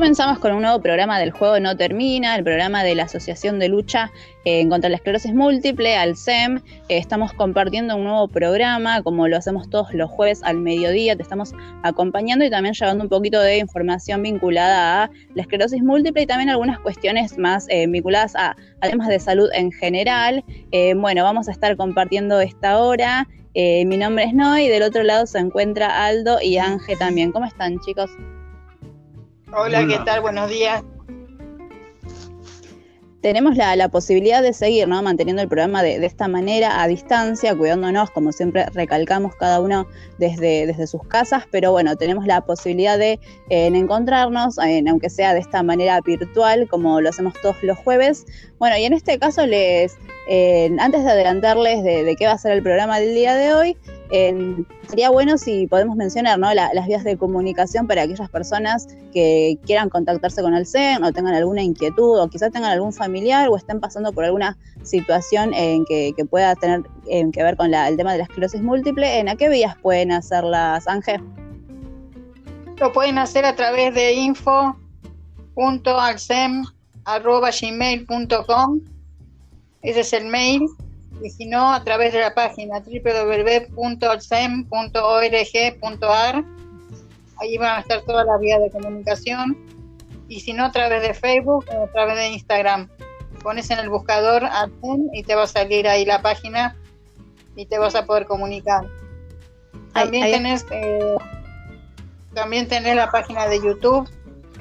Comenzamos con un nuevo programa del Juego No Termina, el programa de la Asociación de Lucha eh, contra la Esclerosis Múltiple, ALSEM. Eh, estamos compartiendo un nuevo programa, como lo hacemos todos los jueves al mediodía. Te estamos acompañando y también llevando un poquito de información vinculada a la esclerosis múltiple y también algunas cuestiones más eh, vinculadas a, temas de salud en general. bueno, vamos a estar compartiendo esta hora. mi nombre es Noy del otro lado se encuentra Aldo y Ángel también. ¿Cómo están, chicos? Hola, ¿qué tal? Buenos días. Tenemos la, posibilidad de seguir ¿no? manteniendo el programa de, esta manera, a distancia, cuidándonos, como siempre recalcamos cada uno desde, desde sus casas, pero bueno, tenemos la posibilidad de encontrarnos, aunque sea de esta manera virtual, como lo hacemos todos los jueves. Bueno, y en este caso les, antes de adelantarles de, qué va a ser el programa del día de hoy, sería bueno si podemos mencionar las vías de comunicación para aquellas personas que quieran contactarse con el CEN o tengan alguna inquietud o quizás tengan algún familiar o estén pasando por alguna situación en que, pueda tener que ver con el tema de la esclerosis múltiple. ¿En a qué vías pueden hacerlas, Ángel? Lo pueden hacer a través de info.alcem.gmail.com ese es el mail y si no, a través de la página www.alcem.org.ar. Ahí van a estar todas las vías de comunicación. Y si no, a través de Facebook o a través de Instagram. Pones en el buscador Alcem y te va a salir ahí la página y te vas a poder comunicar. También tenés eh, también tenés la página de YouTube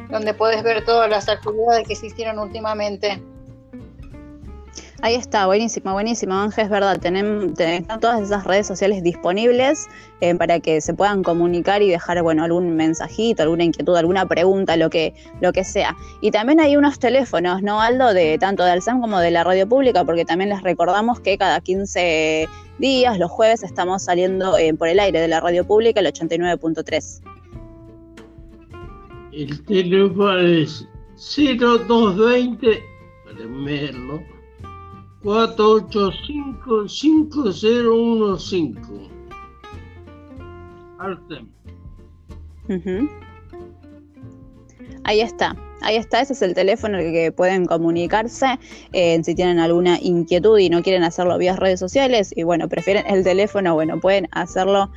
donde puedes ver todas las actividades que se hicieron últimamente. Ahí está, buenísimo, buenísimo, Ángel, es verdad, tenemos, todas esas redes sociales disponibles eh, para que se puedan comunicar y dejar, bueno, algún mensajito, alguna inquietud, alguna pregunta, lo que, lo que sea. Y también hay unos teléfonos, ¿no, Aldo? De tanto del SAM como de la radio pública, porque también les recordamos que cada 15 días, los jueves, estamos saliendo eh, por el aire de la radio pública, el 89.3. El teléfono es 0220, para verlo, 485-5015. Artem. Ahí está. Ahí está, ese es el teléfono el que pueden comunicarse eh, si tienen alguna inquietud y no quieren hacerlo vía redes sociales y bueno, prefieren el teléfono, bueno, pueden hacerlo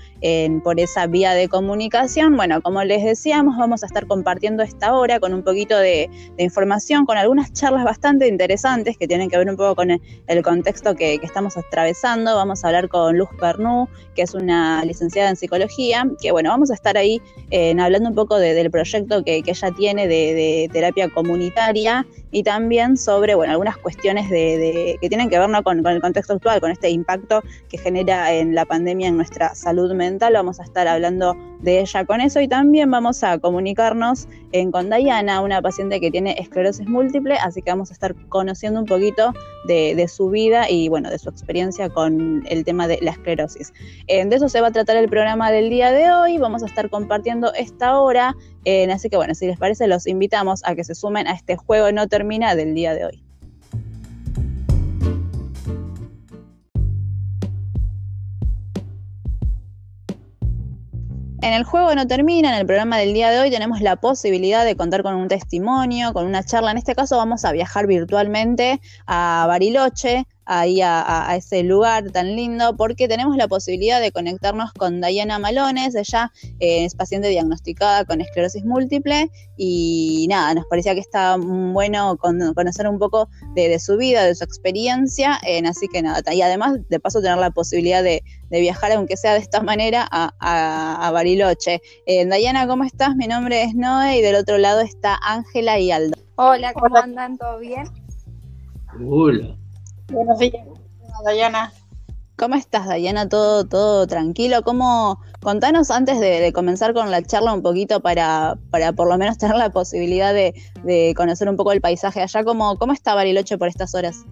por esa vía de comunicación. Bueno, como les decíamos, vamos a estar compartiendo esta hora con un poquito de, información, con algunas charlas bastante interesantes que tienen que ver un poco con el, contexto que, estamos atravesando. Vamos a hablar con Luz Pernú, que es una licenciada en psicología, que bueno, vamos a estar ahí eh, hablando un poco del proyecto que, ella tiene de terapia comunitaria y también sobre bueno, algunas cuestiones de, que tienen que ver con, el contexto actual, con este impacto que genera en la pandemia en nuestra salud mental. Vamos a estar hablando de ella con eso y también vamos a comunicarnos en, con Dayana, una paciente que tiene esclerosis múltiple, así que vamos a estar conociendo un poquito de, su vida y bueno, de su experiencia con el tema de la esclerosis. Eh, de eso se va a tratar el programa del día de hoy, vamos a estar compartiendo esta hora, eh, así que bueno, si les parece los invitamos a que se sumen a este juego no termina del día de hoy. En el juego no termina, en el programa del día de hoy tenemos la posibilidad de contar con un testimonio, con una charla. En este caso vamos a viajar virtualmente a Bariloche, ahí a, ese lugar tan lindo porque tenemos la posibilidad de conectarnos con Diana Malones, ella eh, es paciente diagnosticada con esclerosis múltiple y nada, nos parecía que está bueno conocer un poco de, su vida, de su experiencia, así que nada, y además de paso tener la posibilidad de, viajar, aunque sea de esta manera, a, Bariloche. Eh, Dayana, ¿cómo estás? Mi nombre es Noé y del otro lado está Ángela y Aldo. Hola, ¿cómo andan? ¿Todo bien? Hola. Buenos días, Dayana. ¿Cómo estás, Dayana? ¿Todo, todo tranquilo? ¿Cómo, contanos antes de, comenzar con la charla un poquito para, para por lo menos tener la posibilidad de, conocer un poco el paisaje allá. ¿Cómo, ¿Cómo está Bariloche por estas horas?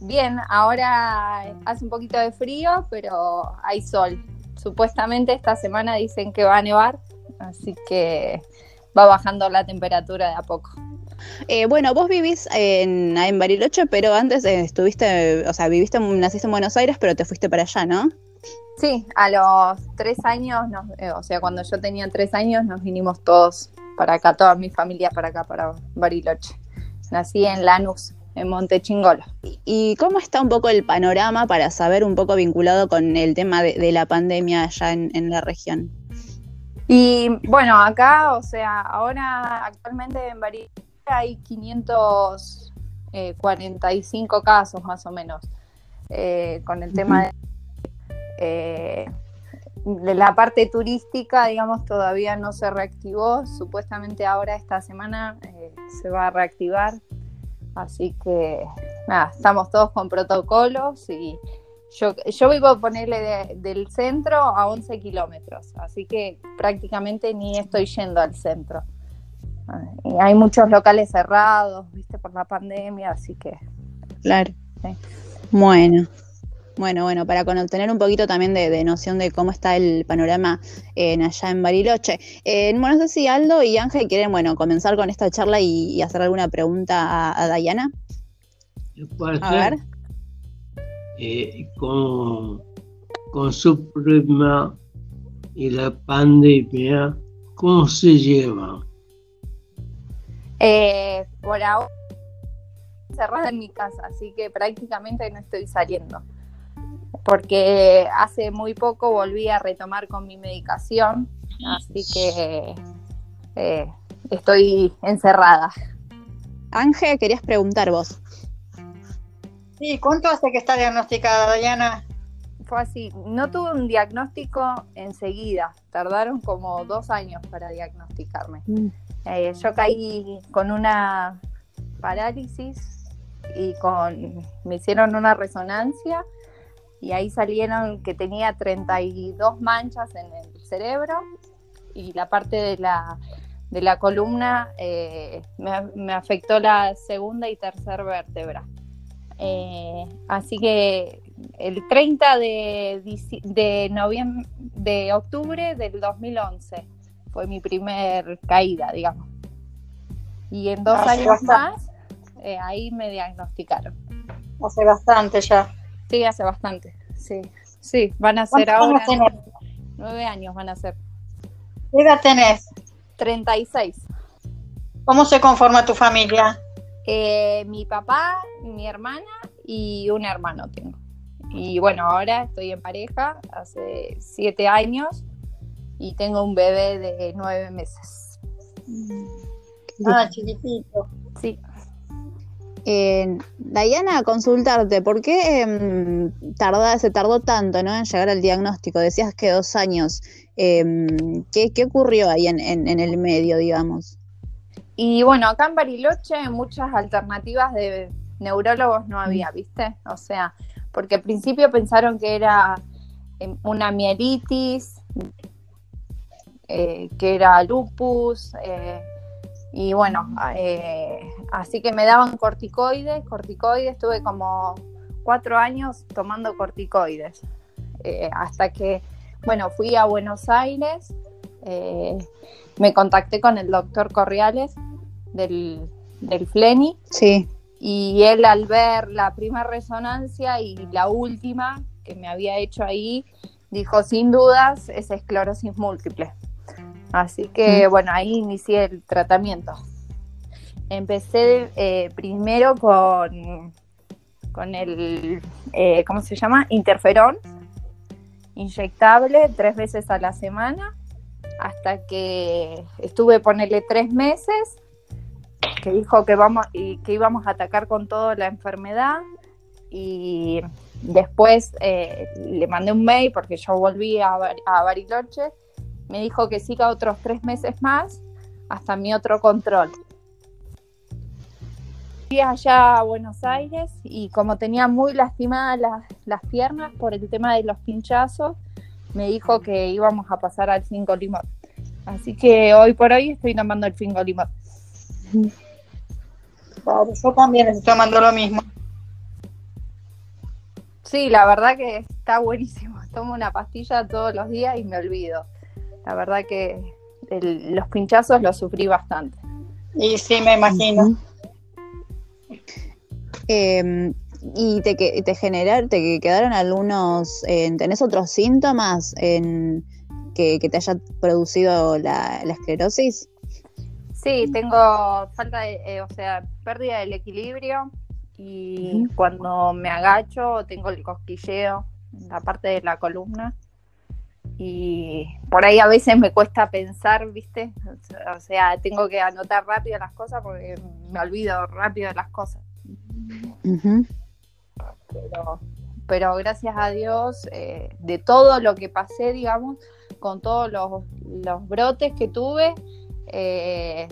Bien, ahora hace un poquito de frío, pero hay sol. Supuestamente esta semana dicen que va a nevar, así que va bajando la temperatura de a poco. Eh, bueno, vos vivís en, en Bariloche, pero antes eh, estuviste, o sea, viviste, naciste en Buenos Aires, pero te fuiste para allá, ¿no? Sí, a los tres años, eh, o sea, cuando yo tenía tres años, nos vinimos todos para acá, toda mi familia para acá, para Bariloche. Nací en Lanús, en Monte Chingolo. ¿Y cómo está un poco el panorama para saber un poco vinculado con el tema de, de la pandemia allá en, en la región? Y bueno, acá, o sea, ahora actualmente en Bariloche hay 545 casos más o menos eh, con el tema de, eh, de la parte turística, digamos, todavía no se reactivó. Supuestamente ahora esta semana eh, se va a reactivar. Así que nada, estamos todos con protocolos y yo, yo vivo a ponerle de- del centro a 11 kilómetros, así que prácticamente ni estoy yendo al centro. Ah, Y hay muchos locales cerrados, viste, por la pandemia, así que Claro. Sí. Bueno, bueno, bueno, para cono- tener un poquito también de, de noción de cómo está el panorama en allá en Bariloche. Eh, bueno, no sé si Aldo y Ángel quieren, bueno, comenzar con esta charla y, y hacer alguna pregunta a, a Dayana. ¿Qué puede A ver. Eh, con, con su problema y la pandemia, ¿cómo se llevan? Eh, por ahora cerrada en mi casa, así que prácticamente no estoy saliendo. Porque hace muy poco volví a retomar con mi medicación, así que eh, estoy encerrada. Ángel, querías preguntar vos. Sí, ¿cuánto hace que está diagnosticada, Dayana? Fue así, no tuve un diagnóstico enseguida, tardaron como dos años para diagnosticarme. Eh, yo caí con una parálisis y con me hicieron una resonancia y ahí salieron que tenía 32 manchas en el cerebro y la parte de la, de la columna eh, me, me afectó la segunda y tercera vértebra. Eh, así que el 30 de, de noviembre de octubre del 2011 fue mi primer caída, digamos. Y en dos Hace años bastante. más, eh, ahí me diagnosticaron. Hace bastante ya. Sí, hace bastante. Sí, sí, van a ser ¿Cuántos ahora nueve años, van a ser ¿Qué edad tenés? 36. ¿Cómo se conforma tu familia? Eh, mi papá, mi hermana y un hermano tengo. Y bueno, ahora estoy en pareja hace siete años y tengo un bebé de nueve meses. Ah, chiquitito. Sí. Eh, Dayana, consultarte, ¿por qué em, tarda- se tardó tanto ¿no? en llegar al diagnóstico? Decías que dos años. Em, ¿qué, qué ocurrió ahí en, en- en el medio, digamos? Y bueno, acá en Bariloche muchas alternativas de neurólogos no había, ¿viste? O sea, porque al principio pensaron que era eh, una mielitis, eh, que era lupus, eh, y bueno, eh, así que me daban corticoides, corticoides, estuve como cuatro años tomando corticoides, hasta que, bueno, fui a Buenos Aires, eh, me contacté con el doctor Corriales del, del FLENI, Sí. Y él al ver la primera resonancia y la última que me había hecho ahí, dijo sin dudas es esclerosis múltiple. Así que bueno, ahí inicié el tratamiento. Empecé eh, primero con, con el, eh, ¿cómo se llama? Interferón, inyectable tres veces a la semana, hasta que estuve, ponerle tres meses que dijo que vamos y que íbamos a atacar con toda la enfermedad. Y después eh, le mandé un mail porque yo volví a, a Bariloche. Me dijo que siga otros tres meses más hasta mi otro control. Fui allá a Buenos Aires y como tenía muy lastimadas las, las piernas por el tema de los pinchazos me dijo que íbamos a pasar al fingolimod así que hoy por hoy estoy tomando el fingolimod Claro, yo también estoy tomando lo mismo. Sí, la verdad que está buenísimo. Tomo una pastilla todos los días y me olvido. La verdad que el- los pinchazos los sufrí bastante. Y sí, me imagino. Em, ¿Y te, que- te generar, te quedaron algunos, eh, tenés otros síntomas en, que, que te haya producido la, la esclerosis? Sí, tengo falta de, eh, o sea, pérdida del equilibrio y cuando me agacho tengo el cosquilleo en la parte de la columna y por ahí a veces me cuesta pensar, ¿viste? O sea, tengo que anotar rápido las cosas porque me olvido rápido de las cosas. pero, pero, gracias a Dios, eh, de todo lo que pasé, digamos, con todos los, los brotes que tuve, eh,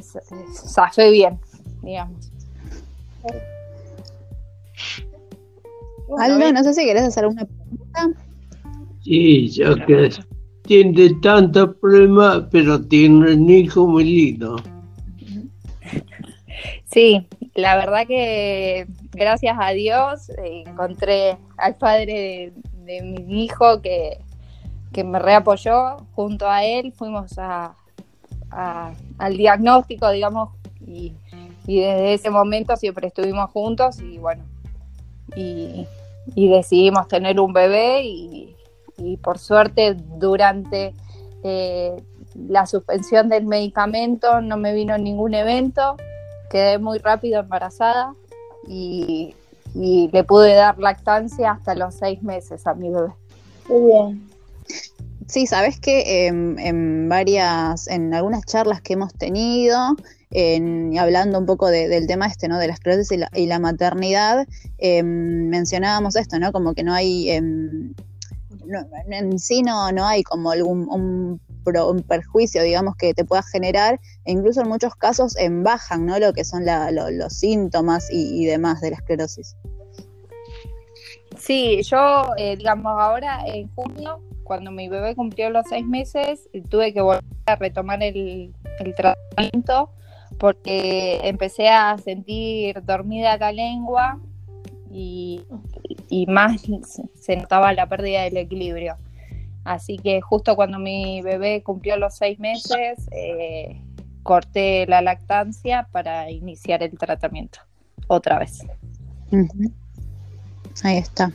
zafé bien, digamos. Aldo, no sé si querés hacer una pregunta. Sí, yo que tiene tantos problemas, pero tiene un hijo muy lindo. Sí, la verdad que gracias a Dios encontré al padre de, mi hijo que, que, me reapoyó. Junto a él fuimos a, al diagnóstico, digamos, y, desde ese momento siempre estuvimos juntos y bueno, y, decidimos tener un bebé y, por suerte durante eh, la suspensión del medicamento no me vino ningún evento, quedé muy rápido embarazada y, le pude dar lactancia hasta los seis meses a mi bebé. Muy bien. Sí, sabes que en varias, en algunas charlas que hemos tenido, en, hablando un poco del tema este, ¿no? De las esclerosis y la, y la maternidad, em, mencionábamos esto, ¿no? Como que no hay, em, en sí no, no hay como algún un, perjuicio, digamos, que te pueda generar, e incluso en muchos casos en bajan, ¿no? Lo que son los síntomas y, demás de la esclerosis. Sí, yo, eh, digamos, ahora en junio cuando mi bebé cumplió los seis meses, tuve que volver a retomar el, tratamiento porque empecé a sentir dormida la lengua y, más se notaba la pérdida del equilibrio. Así que justo cuando mi bebé cumplió los seis meses, eh, corté la lactancia para iniciar el tratamiento otra vez. Ahí está.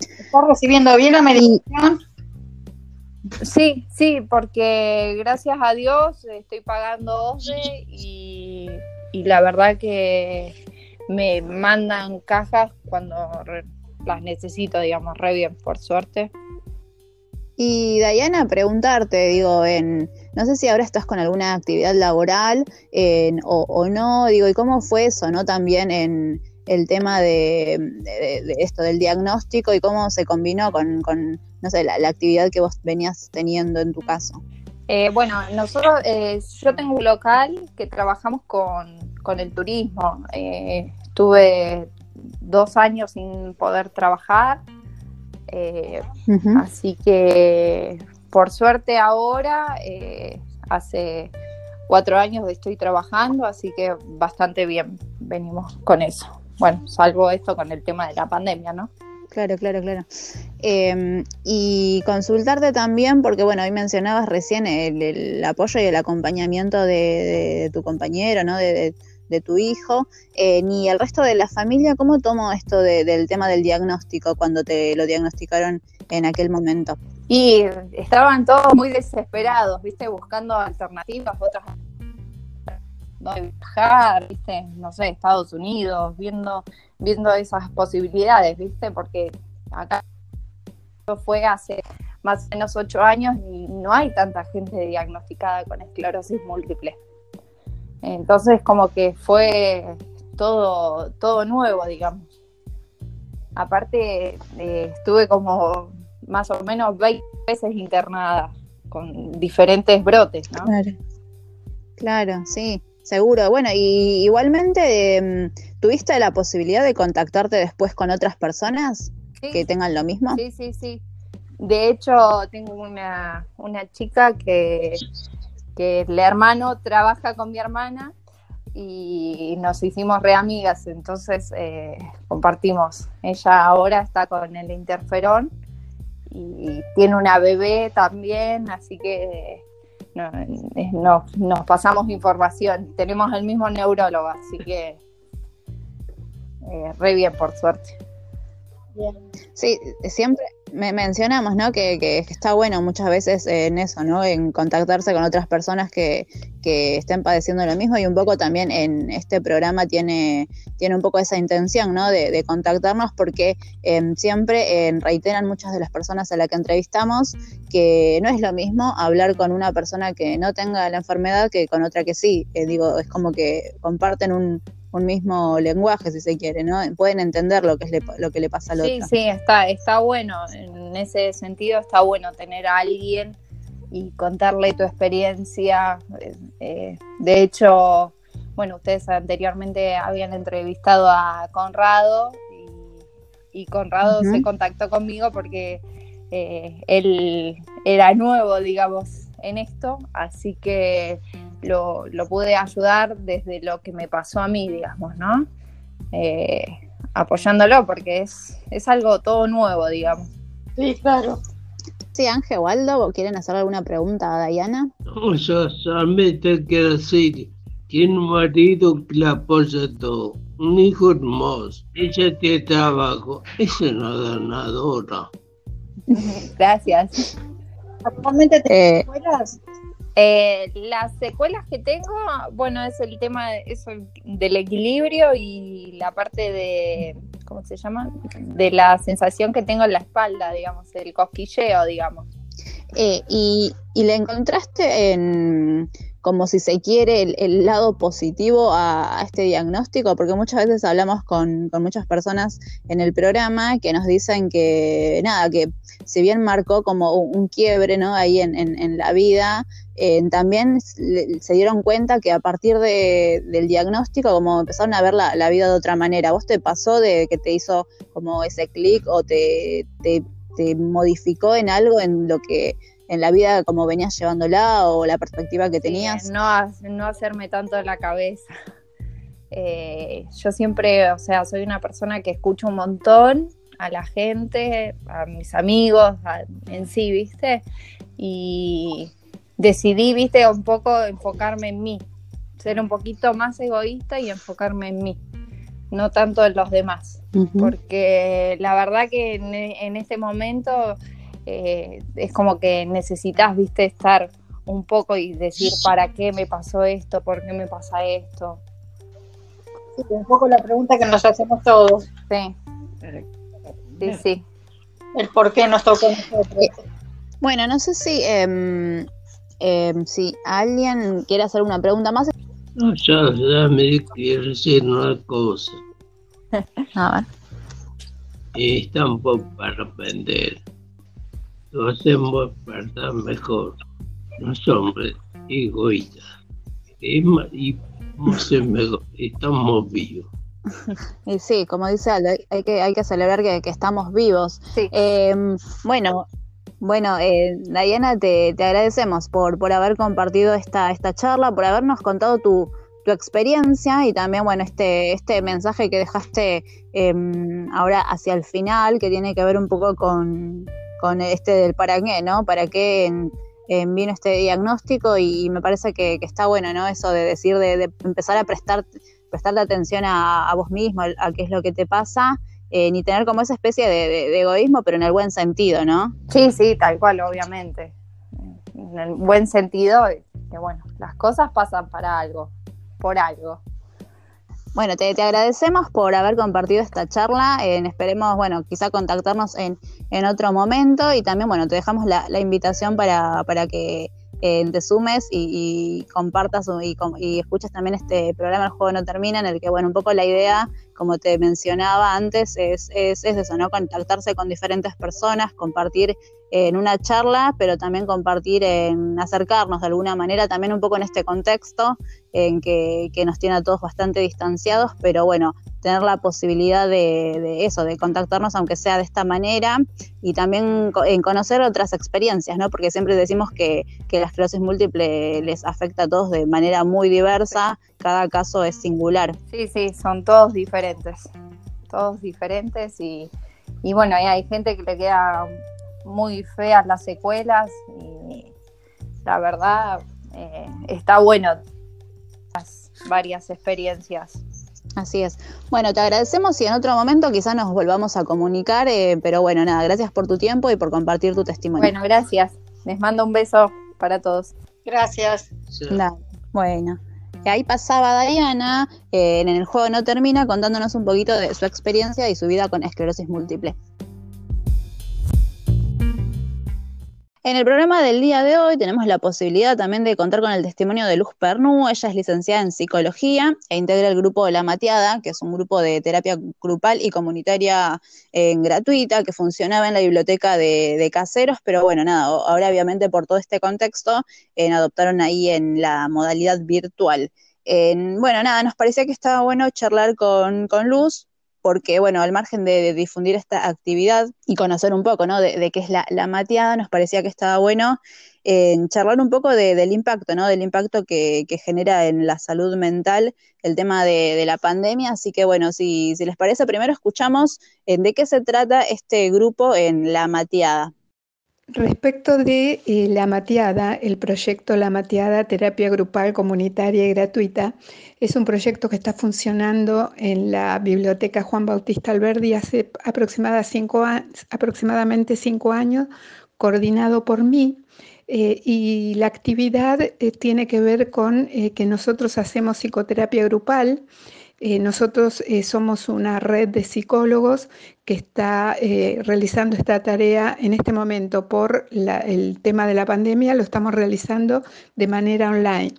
¿Está recibiendo bien la medicación? Sí, sí, porque gracias a Dios estoy pagando OSDE y, la verdad que me mandan cajas cuando las necesito, digamos, re bien, por suerte. Y Diana, preguntarte, digo, en, no sé si ahora estás con alguna actividad laboral o, o, no, digo, ¿y cómo fue eso, no? También en el tema de, esto, del diagnóstico y cómo se combinó con no sé, la, actividad que vos venías teniendo en tu caso. Eh, bueno, nosotros, eh, yo tengo un local que trabajamos con, el turismo. Eh, estuve dos años sin poder trabajar, así que por suerte ahora, hace cuatro años estoy trabajando, así que bastante bien venimos con eso. Bueno, salvo esto con el tema de la pandemia, ¿no? Claro, claro, claro. Em, y consultarte también, porque bueno, hoy mencionabas recién el, apoyo y el acompañamiento de, tu compañero, ¿no? De, tu hijo, eh, ni el resto de la familia, ¿cómo tomo esto del tema del diagnóstico cuando te lo diagnosticaron en aquel momento? Y estaban todos muy desesperados, ¿viste? Buscando alternativas, otras no viajar, ¿viste? No sé, Estados Unidos, viendo viendo esas posibilidades, ¿viste? Porque acá fue hace más o menos ocho años y no hay tanta gente diagnosticada con esclerosis múltiple. Entonces como que fue todo, todo nuevo, digamos. Aparte, eh, estuve como más o menos 20 veces internada con diferentes brotes, ¿no? Claro, claro sí. Seguro, bueno, y igualmente, em, ¿tuviste la posibilidad de contactarte después con otras personas que tengan lo mismo? Sí, sí, sí. De hecho, tengo una, chica que, que el hermano trabaja con mi hermana y nos hicimos re amigas, entonces eh, compartimos. Ella ahora está con el interferón y tiene una bebé también, así que no, nos pasamos información. Tenemos el mismo neurólogo, así que eh, re bien, por suerte. Sí, siempre me mencionamos, ¿no? Que, está bueno muchas veces en eso, ¿no? En contactarse con otras personas que, que, estén padeciendo lo mismo y un poco también en este programa tiene, tiene un poco esa intención, ¿no? De, contactarnos porque em, siempre eh, reiteran muchas de las personas a las que entrevistamos que no es lo mismo hablar con una persona que no tenga la enfermedad que con otra que sí. Eh, digo, es como que comparten un, un mismo lenguaje, si se quiere, ¿no? Pueden entender lo que, es lo que le pasa al otro. Sí, sí, está, está bueno. En ese sentido está bueno tener a alguien y contarle tu experiencia. Eh, de hecho, bueno, ustedes anteriormente habían entrevistado a Conrado y, Conrado se contactó conmigo porque eh, él era nuevo, digamos, en esto, así que lo, pude ayudar desde lo que me pasó a mí, digamos, ¿no? Eh, apoyándolo porque es, es algo todo nuevo, digamos. Sí, claro. Sí, Ángel Waldo, ¿quieren hacer alguna pregunta a Diana? No, yo solamente quiero decir, tiene un marido que la apoya todo, un hijo hermoso, ella tiene trabajo, es una donadora. Gracias. ¿Actualmente te eh, eh, las secuelas que tengo, bueno, es el tema eso, del equilibrio y la parte de, ¿cómo se llama? De la sensación que tengo en la espalda, digamos, el cosquilleo, digamos. Eh, y, y, le encontraste en, como si se quiere, el, lado positivo a, este diagnóstico, porque muchas veces hablamos con, muchas personas en el programa que nos dicen que, nada, que si bien marcó como un, quiebre, ¿no? Ahí en, la vida, eh, también se dieron cuenta que a partir del diagnóstico, como empezaron a ver la, vida de otra manera. ¿Vos te pasó de que te hizo como ese clic o te, te modificó en algo en lo que en la vida como venías llevándola o la perspectiva que tenías? no, no hacerme tanto en la cabeza. Eh, yo siempre, o sea, soy una persona que escucho un montón a la gente, a mis amigos, en sí, ¿viste? Y decidí, ¿viste? Un poco enfocarme en mí, ser un poquito más egoísta y enfocarme en mí, no tanto en los demás. Porque la verdad que en este momento eh, es como que necesitas, viste, estar un poco y decir, ¿para qué me pasó esto? ¿Por qué me pasa esto? Sí, un poco la pregunta que nos hacemos todos. Sí. Sí, sí. El por qué nos tocó nosotros. Bueno, no sé si, eh, si alguien quiere hacer una pregunta más. No, ya, ya me quiero decir una cosa. A ver. Está un poco para aprender lo hacemos para mejor. Los hombres egoístas. Y, estamos vivos. Y sí, como dice Aldo, hay que, hay que celebrar que, estamos vivos. Em, bueno, bueno, eh, Diana, te, agradecemos por, por haber compartido esta, esta charla, por habernos contado tu, tu experiencia y también, bueno, este, este mensaje que dejaste em, ahora hacia el final, que tiene que ver un poco con, con este del para qué, ¿no? ¿Para qué vino este diagnóstico? Y, me parece que, está bueno, ¿no? Eso de decir, de, empezar a prestar, prestarle atención a, vos mismo, a, qué es lo que te pasa, eh, ni tener como esa especie de, egoísmo, pero en el buen sentido, ¿no? Sí, sí, tal cual, obviamente. En el buen sentido, que bueno, las cosas pasan para algo, por algo. Bueno, te, agradecemos por haber compartido esta charla. esperemos, bueno, quizá contactarnos en, en, otro momento y también, bueno, te dejamos la, la invitación para, para que eh, te sumes y, compartas y, y, escuches también este programa El Juego No Termina, en el que, bueno, un poco la idea, como te mencionaba antes, es, es, es eso, ¿no? Contactarse con diferentes personas, compartir en una charla, pero también compartir en acercarnos de alguna manera, también un poco en este contexto en que, nos tiene a todos bastante distanciados, pero bueno, tener la posibilidad de, eso, de contactarnos aunque sea de esta manera y también en conocer otras experiencias, ¿no? Porque siempre decimos que, que la esclerosis múltiple les afecta a todos de manera muy diversa, cada caso es singular. Sí, sí, son todos diferentes, todos diferentes y, y bueno, hay gente que le queda muy feas las secuelas y la verdad eh, está bueno las varias experiencias. Así es. Bueno, te agradecemos y en otro momento quizás nos volvamos a comunicar, eh, pero bueno, nada, gracias por tu tiempo y por compartir tu testimonio. Bueno, gracias. Les mando un beso para todos. Gracias. bueno. Ahí pasaba Diana, eh, en el juego no termina, contándonos un poquito de su experiencia y su vida con esclerosis múltiple. En el programa del día de hoy tenemos la posibilidad también de contar con el testimonio de Luz Pernú. Ella es licenciada en psicología e integra el grupo La Mateada, que es un grupo de terapia grupal y comunitaria eh, gratuita que funcionaba en la biblioteca de, Caseros, pero bueno, nada, ahora obviamente por todo este contexto eh, adoptaron ahí en la modalidad virtual. bueno, nada, nos parecía que estaba bueno charlar con, con Luz porque, bueno, al margen de, difundir esta actividad y conocer un poco, ¿no? De, qué es la, mateada, nos parecía que estaba bueno en charlar un poco del impacto, ¿no? Del impacto que, genera en la salud mental el tema de, la pandemia. Así que, bueno, si, si les parece, primero escuchamos de qué se trata este grupo en la mateada. Respecto de eh, la mateada, el proyecto La mateada, terapia grupal comunitaria y gratuita, es un proyecto que está funcionando en la Biblioteca Juan Bautista Alberdi hace aproximadamente cinco años, coordinado por mí. Eh, y la actividad eh, tiene que ver con que nosotros hacemos psicoterapia grupal eh, nosotros eh, somos una red de psicólogos que está eh, realizando esta tarea en este momento por el tema de la pandemia, lo estamos realizando de manera online.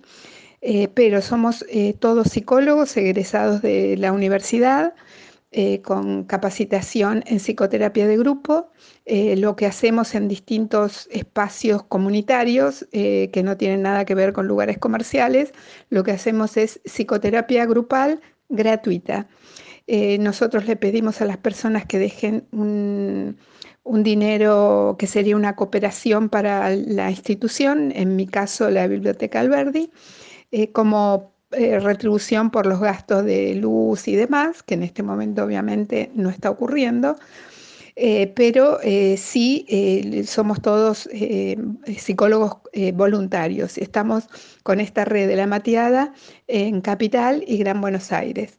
pero somos todos psicólogos egresados de la universidad con capacitación en psicoterapia de grupo, lo que hacemos en distintos espacios comunitarios que no tienen nada que ver con lugares comerciales, lo que hacemos es psicoterapia grupal gratuita. Eh, nosotros le pedimos a las personas que dejen un, dinero que sería una cooperación para la institución, en mi caso la Biblioteca Alberdi, eh, como eh, retribución por los gastos de luz y demás, que en este momento obviamente no está ocurriendo. Pero sí somos todos psicólogos voluntarios. Estamos con esta red de la Mateada en Capital y Gran Buenos Aires.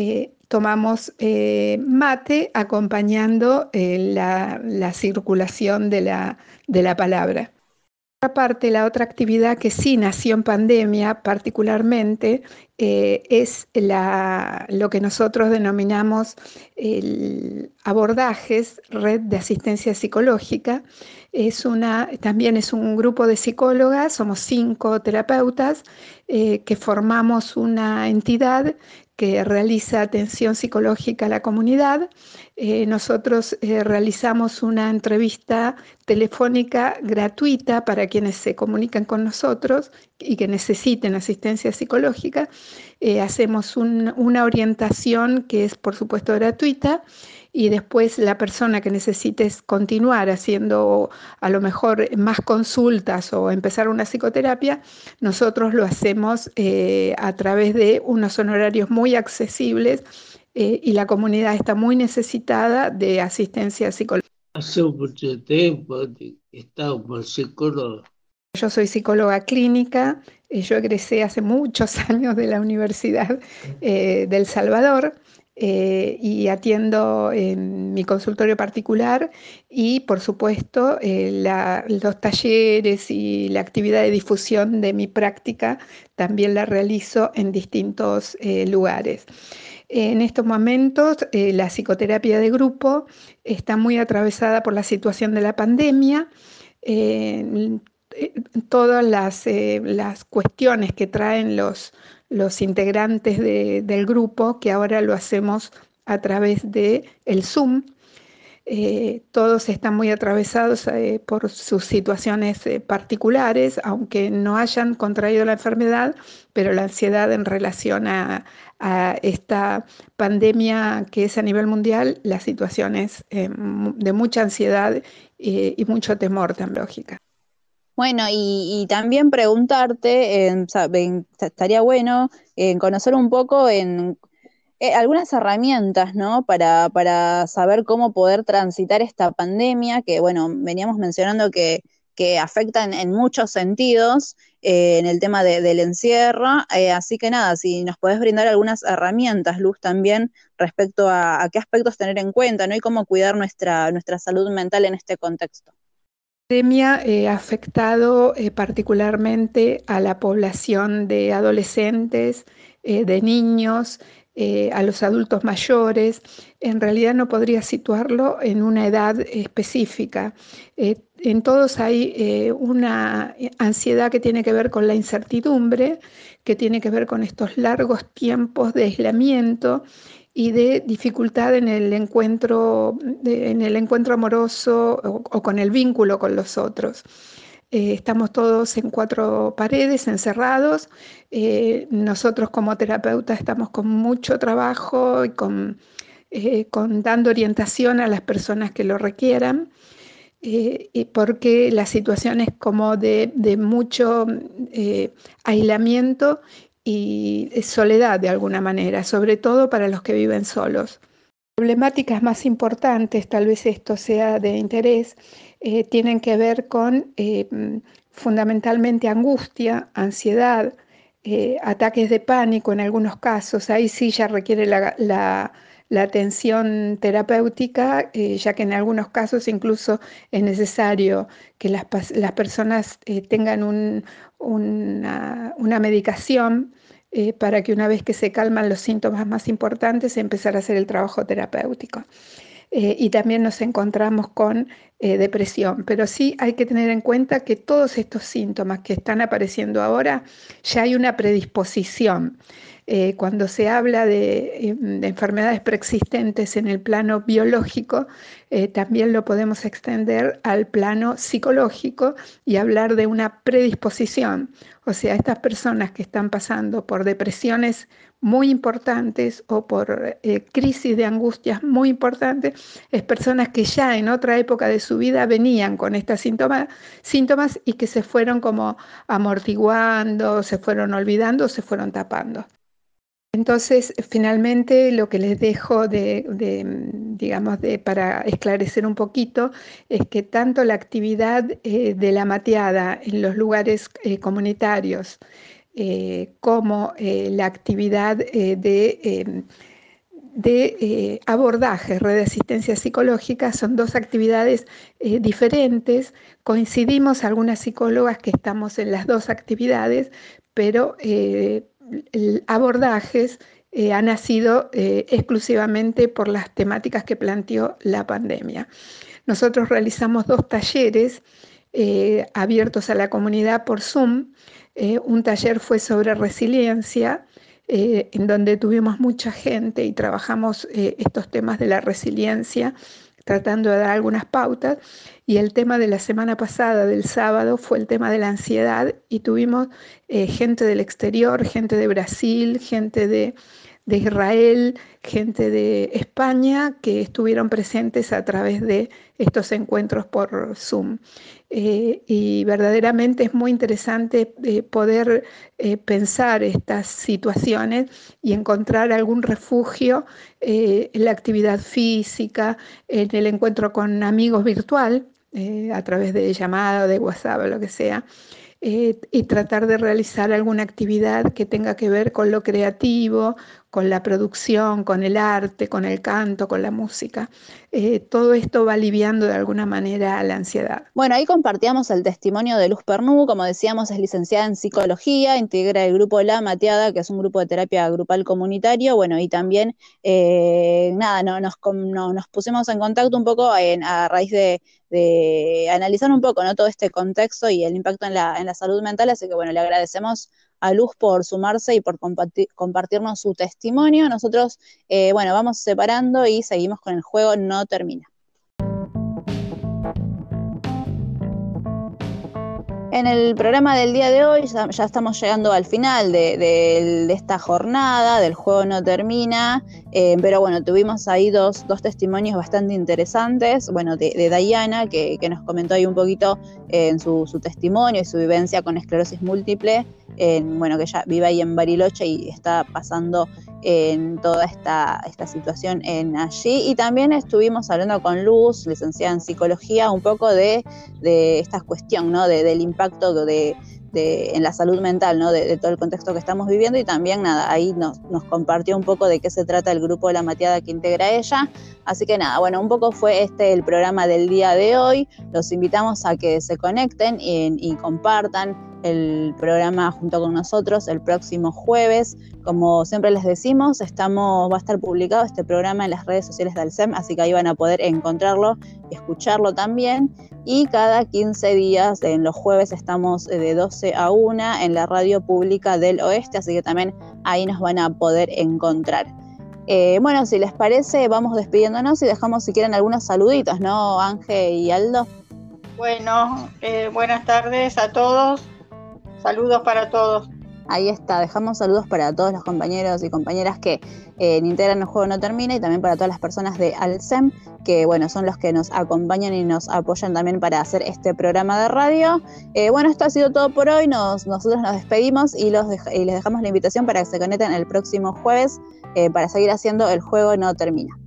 Eh, tomamos eh, mate acompañando eh, la, circulación de la, de la palabra. Aparte, la otra actividad que sí nació en pandemia particularmente es lo que nosotros denominamos el abordajes, red de asistencia psicológica, es una, también es un grupo de psicólogas, somos cinco terapeutas eh, que formamos una entidad que realiza atención psicológica a la comunidad. Eh, nosotros eh, realizamos una entrevista telefónica gratuita para quienes se comunican con nosotros y que necesiten asistencia psicológica. hacemos una orientación que es, por supuesto, gratuita y después la persona que necesite continuar haciendo a lo mejor más consultas o empezar una psicoterapia, nosotros lo hacemos eh, a través de unos honorarios muy accesibles eh, y la comunidad está muy necesitada de asistencia psicológica. Hace mucho tiempo he estado por psicólogo. Yo soy psicóloga clínica, eh, yo egresé hace muchos años de la Universidad del Salvador eh, y atiendo en mi consultorio particular y por supuesto eh, los talleres y la actividad de difusión de mi práctica también la realizo en distintos eh, lugares. En estos momentos la psicoterapia de grupo está muy atravesada por la situación de la pandemia todas las, las, cuestiones que traen los, los integrantes del grupo, que ahora lo hacemos a través de el Zoom. Eh, todos están muy atravesados eh, por sus situaciones eh, particulares, aunque no hayan contraído la enfermedad, pero la ansiedad en relación a, esta pandemia que es a nivel mundial, la situación es de mucha ansiedad y mucho temor tan lógica. Bueno, y, también preguntarte, estaría bueno en conocer un poco en eh, algunas herramientas, ¿no? Para, saber cómo poder transitar esta pandemia, que bueno, veníamos mencionando que, que afectan en muchos sentidos eh, en el tema del encierro. Eh, así que nada, si nos podés brindar algunas herramientas, Luz, también respecto a, qué aspectos tener en cuenta, ¿no? Y cómo cuidar nuestra, nuestra salud mental en este contexto. La pandemia eh, ha afectado particularmente a la población de adolescentes, de niños, a los adultos mayores. En realidad no podría situarlo en una edad específica en todos hay eh, una ansiedad que tiene que ver con la incertidumbre, que tiene que ver con estos largos tiempos de aislamiento y de dificultad en el encuentro, en el encuentro amoroso o, con el vínculo con los otros. Eh, estamos todos en cuatro paredes, encerrados. Eh, nosotros como terapeutas estamos con mucho trabajo y con, con dando orientación a las personas que lo requieran. Eh, porque la situación es como de, mucho eh, aislamiento y soledad de alguna manera, sobre todo para los que viven solos. Problemáticas más importantes, tal vez esto sea de interés, eh, tienen que ver con fundamentalmente angustia, ansiedad, ataques de pánico en algunos casos. Ahí sí ya requiere la atención terapéutica, eh, ya que en algunos casos incluso es necesario que las, personas eh, tengan una, medicación eh, para que una vez que se calman los síntomas más importantes, empezar a hacer el trabajo terapéutico. y también nos encontramos con depresión, pero sí hay que tener en cuenta que todos estos síntomas que están apareciendo ahora, ya hay una predisposición. Eh, cuando se habla de, em, enfermedades preexistentes en el plano biológico, eh, también lo podemos extender al plano psicológico y hablar de una predisposición. O sea, estas personas que están pasando por depresiones muy importantes o por eh, crisis de angustias muy importantes, es personas que ya en otra época de su vida venían con estos síntomas, síntomas y que se fueron como amortiguando, se fueron olvidando, se fueron tapando. Entonces, finalmente, lo que les dejo de, digamos, para esclarecer un poquito es que tanto la actividad eh, de la mateada en los lugares eh, comunitarios eh, como la actividad de, de abordaje, red de asistencia psicológica, son dos actividades diferentes. Coincidimos algunas psicólogas que estamos en las dos actividades, pero abordajes eh, ha nacido eh, exclusivamente por las temáticas que planteó la pandemia. Nosotros realizamos dos talleres eh, abiertos a la comunidad por Zoom. un taller fue sobre resiliencia, en donde tuvimos mucha gente y trabajamos estos temas de la resiliencia tratando de dar algunas pautas. Y el tema de la semana pasada, del sábado, fue el tema de la ansiedad y tuvimos eh, gente del exterior, gente de Brasil, gente de, de Israel, gente de España que estuvieron presentes a través de estos encuentros por Zoom. Eh, y verdaderamente es muy interesante eh, poder eh, pensar estas situaciones y encontrar algún refugio en la actividad física, en el encuentro con amigos virtual, a través de llamada, de WhatsApp, o lo que sea. Y tratar de realizar alguna actividad que tenga que ver con lo creativo, con la producción, con el arte, con el canto, con la música. Eh, todo esto va aliviando de alguna manera la ansiedad. Bueno, ahí compartíamos el testimonio de Luz Pernú, como decíamos, es licenciada en psicología, integra el grupo La Mateada, que es un grupo de terapia grupal comunitario, bueno, y también, eh, nada, no, nos, nos pusimos en contacto un poco a raíz de, analizar un poco ¿no? todo este contexto y el impacto en la, en la salud mental, así que bueno, le agradecemos a Luz por sumarse y por compartirnos su testimonio. Nosotros, eh, bueno, vamos separando y seguimos con el juego No Termina. En el programa del día de hoy ya, estamos llegando al final de, esta jornada, del juego no termina. Eh, pero bueno, tuvimos ahí dos, dos, testimonios bastante interesantes, bueno, de, de Diana, que, que, nos comentó ahí un poquito eh, en su, su, testimonio y su vivencia con esclerosis múltiple, en, bueno, que ella vive ahí en Bariloche y está pasando en toda esta, esta situación en allí. Y también estuvimos hablando con Luz, licenciada en psicología, un poco de, de esta cuestión, ¿no? De, del impacto de en la salud mental, ¿no? De, todo el contexto que estamos viviendo y también nada, ahí nos, nos, compartió un poco de qué se trata el grupo de La Mateada que integra ella. Así que nada, bueno, un poco fue este el programa del día de hoy. Los invitamos a que se conecten y, y compartan el programa junto con nosotros el próximo jueves. Como siempre les decimos, estamos, va a estar publicado este programa en las redes sociales del SEM, así que ahí van a poder encontrarlo y escucharlo también. Y cada 15 días, en los jueves, estamos de 12 a 1 en la radio pública del oeste, así que también ahí nos van a poder encontrar. Eh, bueno, si les parece, vamos despidiéndonos y dejamos si quieren algunos saluditos, ¿no, Ángel y Aldo? Bueno, eh, buenas tardes a todos. Saludos para todos. Ahí está, dejamos saludos para todos los compañeros y compañeras que eh, integran el juego no termina y también para todas las personas de Alcem, que bueno, son los que nos acompañan y nos apoyan también para hacer este programa de radio. Eh, bueno, esto ha sido todo por hoy, nos, nosotros nos despedimos y, los y les dejamos la invitación para que se conecten el próximo jueves eh, para seguir haciendo el juego no termina.